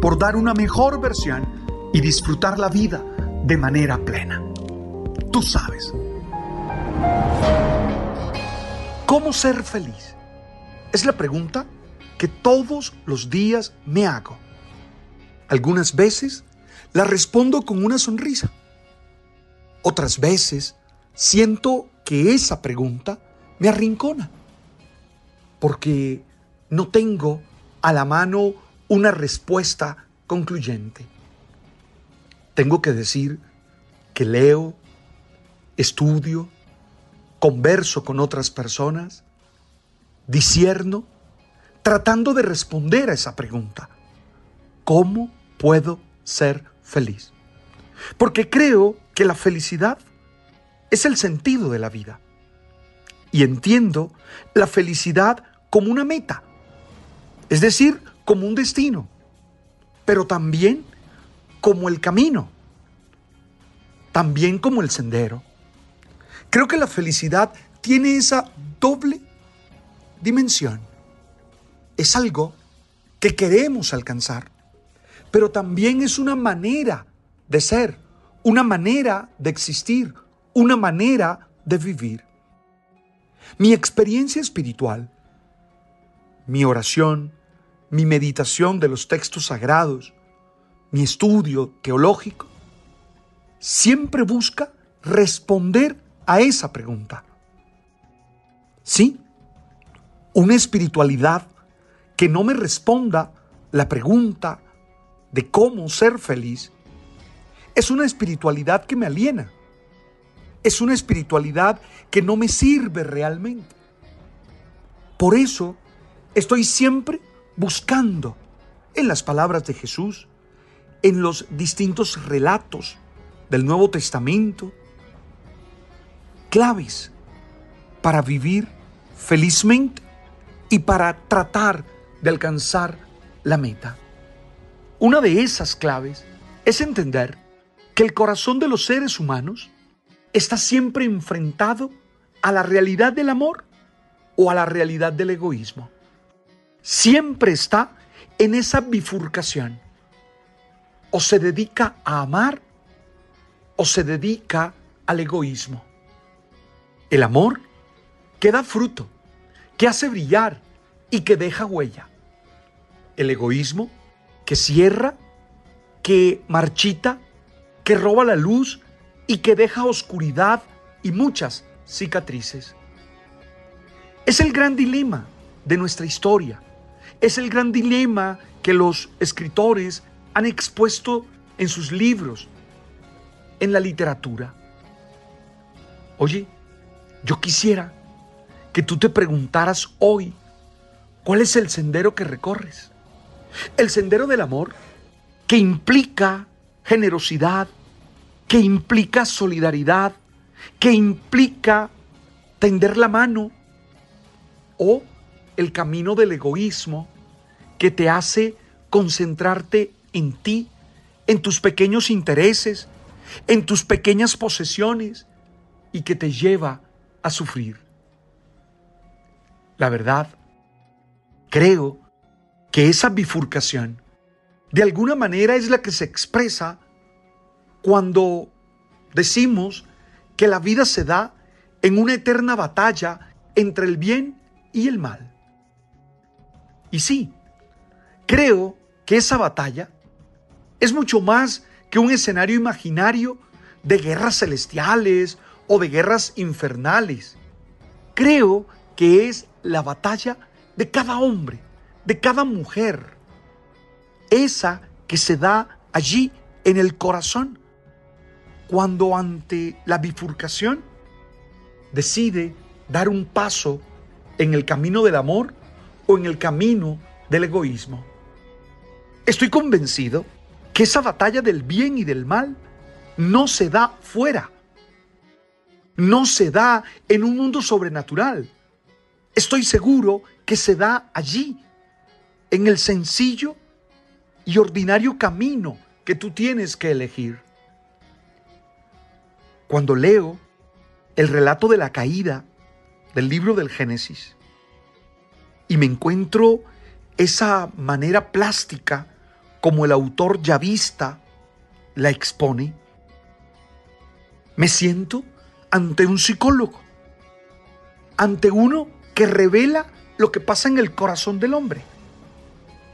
por dar una mejor versión y disfrutar la vida de manera plena. Tú sabes. ¿Cómo ser feliz? Es la pregunta que todos los días me hago. Algunas veces la respondo con una sonrisa. Otras veces siento que esa pregunta me arrincona. Porque no tengo a la mano una respuesta concluyente. Tengo que decir que leo, estudio, converso con otras personas, disierno, tratando de responder a esa pregunta. ¿Cómo puedo ser feliz? Porque creo que la felicidad es el sentido de la vida. Y entiendo la felicidad como una meta, es decir, como un destino, pero también como el camino, también como el sendero. Creo que la felicidad tiene esa doble dimensión. Es algo que queremos alcanzar, pero también es una manera de ser, una manera de existir, una manera de vivir. Mi experiencia espiritual, mi oración, mi meditación de los textos sagrados, mi estudio teológico, siempre busca responder a esa pregunta. Sí, una espiritualidad que no me responda la pregunta de cómo ser feliz es una espiritualidad que me aliena. Es una espiritualidad que no me sirve realmente. Por eso estoy siempre buscando en las palabras de Jesús, en los distintos relatos del Nuevo Testamento, claves para vivir felizmente y para tratar de alcanzar la meta. Una de esas claves es entender que el corazón de los seres humanos está siempre enfrentado a la realidad del amor o a la realidad del egoísmo siempre está en esa bifurcación. O se dedica a amar o se dedica al egoísmo. El amor que da fruto, que hace brillar y que deja huella. El egoísmo que cierra, que marchita, que roba la luz y que deja oscuridad y muchas cicatrices. Es el gran dilema de nuestra historia es el gran dilema que los escritores han expuesto en sus libros, en la literatura. Oye, yo quisiera que tú te preguntaras hoy, ¿cuál es el sendero que recorres? El sendero del amor, que implica generosidad, que implica solidaridad, que implica tender la mano, o el camino del egoísmo que te hace concentrarte en ti, en tus pequeños intereses, en tus pequeñas posesiones y que te lleva a sufrir. La verdad, creo que esa bifurcación de alguna manera es la que se expresa cuando decimos que la vida se da en una eterna batalla entre el bien y el mal. Y sí, creo que esa batalla es mucho más que un escenario imaginario de guerras celestiales o de guerras infernales. Creo que es la batalla de cada hombre, de cada mujer. Esa que se da allí en el corazón, cuando ante la bifurcación decide dar un paso en el camino del amor o en el camino del egoísmo. Estoy convencido que esa batalla del bien y del mal no se da fuera, no se da en un mundo sobrenatural. Estoy seguro que se da allí, en el sencillo y ordinario camino que tú tienes que elegir. Cuando leo el relato de la caída del libro del Génesis y me encuentro esa manera plástica como el autor yavista la expone, me siento ante un psicólogo, ante uno que revela lo que pasa en el corazón del hombre.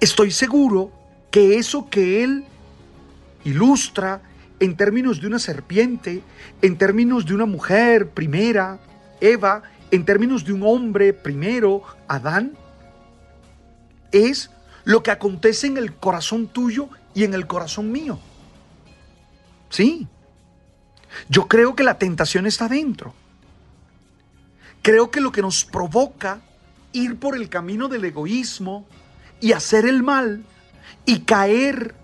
Estoy seguro que eso que él ilustra en términos de una serpiente, en términos de una mujer primera, Eva, en términos de un hombre primero, Adán, es lo que acontece en el corazón tuyo y en el corazón mío. Sí. Yo creo que la tentación está dentro. Creo que lo que nos provoca ir por el camino del egoísmo y hacer el mal y caer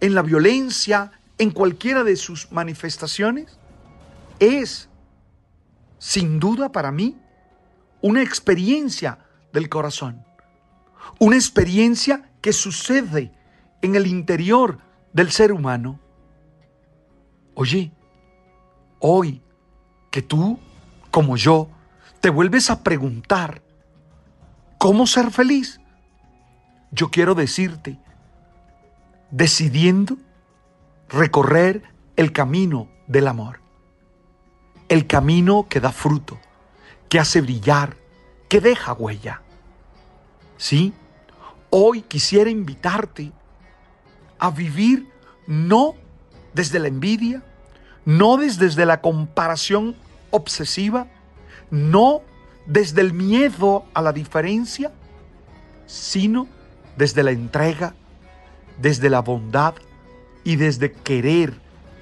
en la violencia, en cualquiera de sus manifestaciones, es, sin duda para mí, una experiencia del corazón. Una experiencia que sucede en el interior del ser humano. Oye, hoy que tú, como yo, te vuelves a preguntar, ¿cómo ser feliz? Yo quiero decirte, decidiendo recorrer el camino del amor, el camino que da fruto, que hace brillar, que deja huella. ¿Sí? Hoy quisiera invitarte a vivir no desde la envidia, no desde la comparación obsesiva, no desde el miedo a la diferencia, sino desde la entrega, desde la bondad y desde querer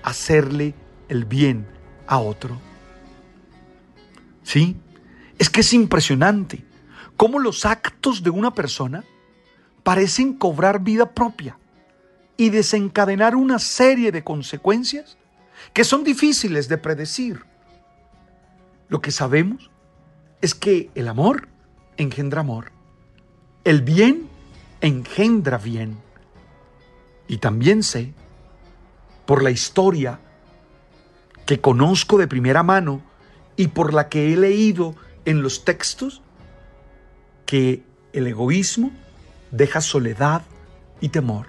hacerle el bien a otro. ¿Sí? Es que es impresionante cómo los actos de una persona parecen cobrar vida propia y desencadenar una serie de consecuencias que son difíciles de predecir. Lo que sabemos es que el amor engendra amor, el bien engendra bien. Y también sé, por la historia que conozco de primera mano y por la que he leído en los textos, que el egoísmo deja soledad y temor.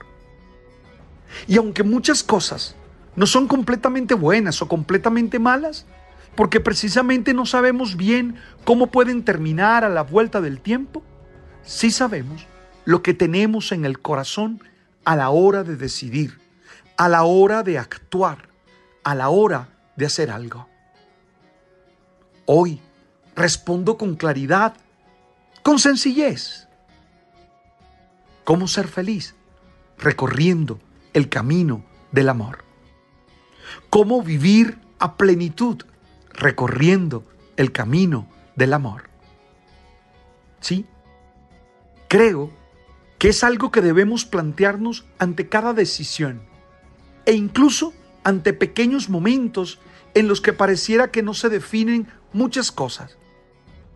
Y aunque muchas cosas no son completamente buenas o completamente malas, porque precisamente no sabemos bien cómo pueden terminar a la vuelta del tiempo, sí sabemos lo que tenemos en el corazón a la hora de decidir, a la hora de actuar, a la hora de hacer algo. Hoy respondo con claridad, con sencillez. ¿Cómo ser feliz? Recorriendo el camino del amor. ¿Cómo vivir a plenitud? Recorriendo el camino del amor. ¿Sí? Creo que es algo que debemos plantearnos ante cada decisión e incluso ante pequeños momentos en los que pareciera que no se definen muchas cosas,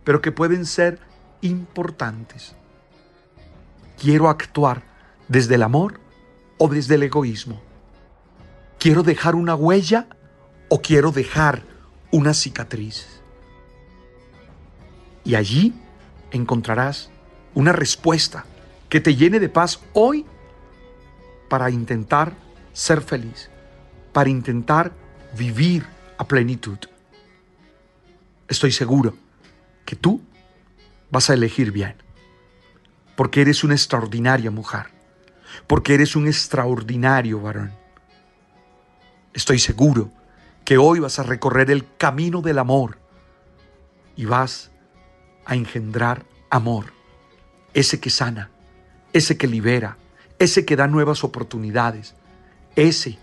pero que pueden ser importantes. Quiero actuar desde el amor o desde el egoísmo. Quiero dejar una huella o quiero dejar una cicatriz. Y allí encontrarás una respuesta que te llene de paz hoy para intentar ser feliz, para intentar vivir a plenitud. Estoy seguro que tú vas a elegir bien, porque eres una extraordinaria mujer, porque eres un extraordinario varón. Estoy seguro que hoy vas a recorrer el camino del amor y vas a engendrar amor, ese que sana, ese que libera, ese que da nuevas oportunidades, ese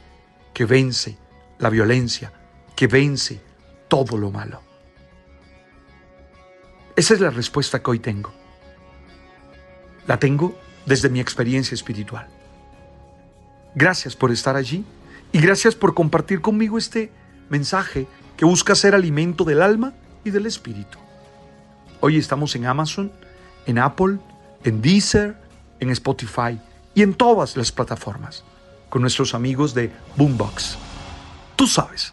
que vence la violencia, que vence todo lo malo. Esa es la respuesta que hoy tengo. La tengo desde mi experiencia espiritual. Gracias por estar allí y gracias por compartir conmigo este mensaje que busca ser alimento del alma y del espíritu. Hoy estamos en Amazon, en Apple, en Deezer, en Spotify y en todas las plataformas con nuestros amigos de Boombox. Tú sabes.